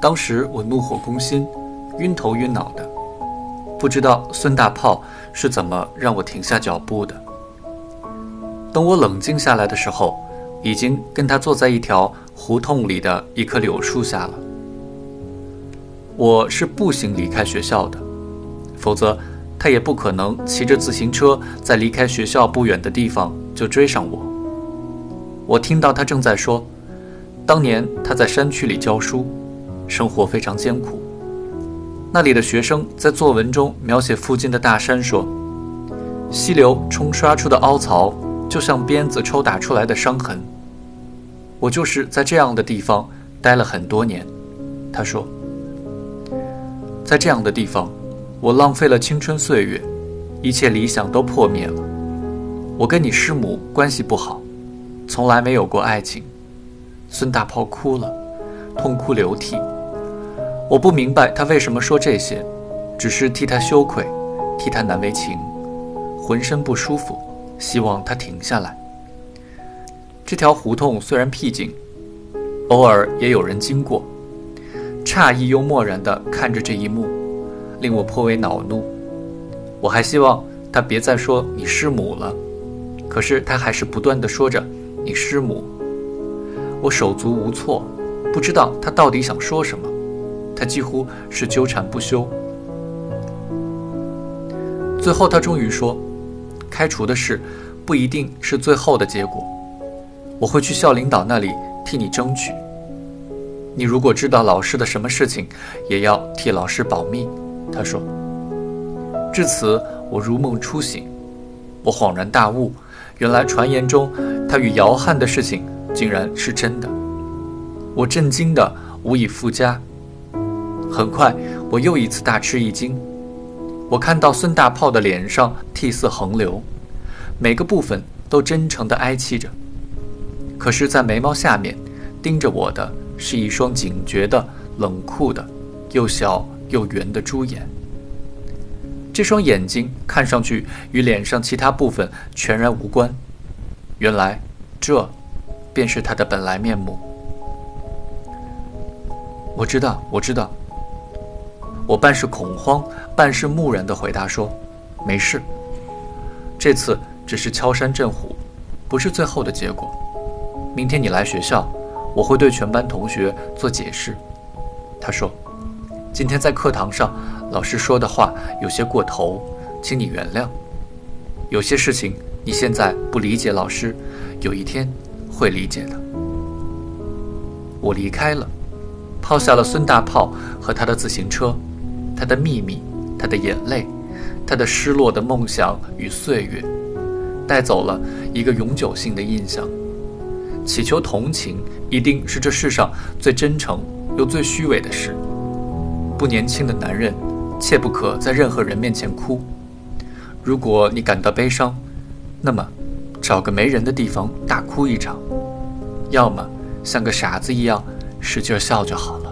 当时我怒火攻心，晕头晕脑的，不知道孙大炮是怎么让我停下脚步的。等我冷静下来的时候，已经跟他坐在一条胡同里的一棵柳树下了。我是步行离开学校的，否则他也不可能骑着自行车在离开学校不远的地方就追上我。我听到他正在说，当年他在山区里教书，生活非常艰苦。那里的学生在作文中描写附近的大山，说溪流冲刷出的凹槽。就像鞭子抽打出来的伤痕。我就是在这样的地方待了很多年，他说，在这样的地方，我浪费了青春岁月，一切理想都破灭了。我跟你师母关系不好，从来没有过爱情。孙大炮哭了，痛哭流涕。我不明白他为什么说这些，只是替他羞愧，替他难为情，浑身不舒服。希望他停下来。这条胡同虽然僻静，偶尔也有人经过，诧异又漠然地看着这一幕，令我颇为恼怒。我还希望他别再说你师母了，可是他还是不断地说着你师母。我手足无措，不知道他到底想说什么。他几乎是纠缠不休。最后，他终于说。开除的事，不一定是最后的结果。我会去校领导那里替你争取。你如果知道老师的什么事情，也要替老师保密。他说。至此，我如梦初醒，我恍然大悟，原来传言中他与姚汉的事情竟然是真的。我震惊的无以复加。很快，我又一次大吃一惊。我看到孙大炮的脸上涕泗横流，每个部分都真诚地哀泣着。可是，在眉毛下面，盯着我的是一双警觉的、冷酷的、又小又圆的猪眼。这双眼睛看上去与脸上其他部分全然无关。原来，这便是他的本来面目。我知道，我知道。我半是恐慌，半是木然地回答说：“没事，这次只是敲山震虎，不是最后的结果。明天你来学校，我会对全班同学做解释。”他说：“今天在课堂上，老师说的话有些过头，请你原谅。有些事情你现在不理解，老师有一天会理解的。”我离开了，抛下了孙大炮和他的自行车。他的秘密，他的眼泪，他的失落的梦想与岁月，带走了一个永久性的印象。祈求同情，一定是这世上最真诚又最虚伪的事。不年轻的男人，切不可在任何人面前哭。如果你感到悲伤，那么找个没人的地方大哭一场，要么像个傻子一样使劲笑就好了。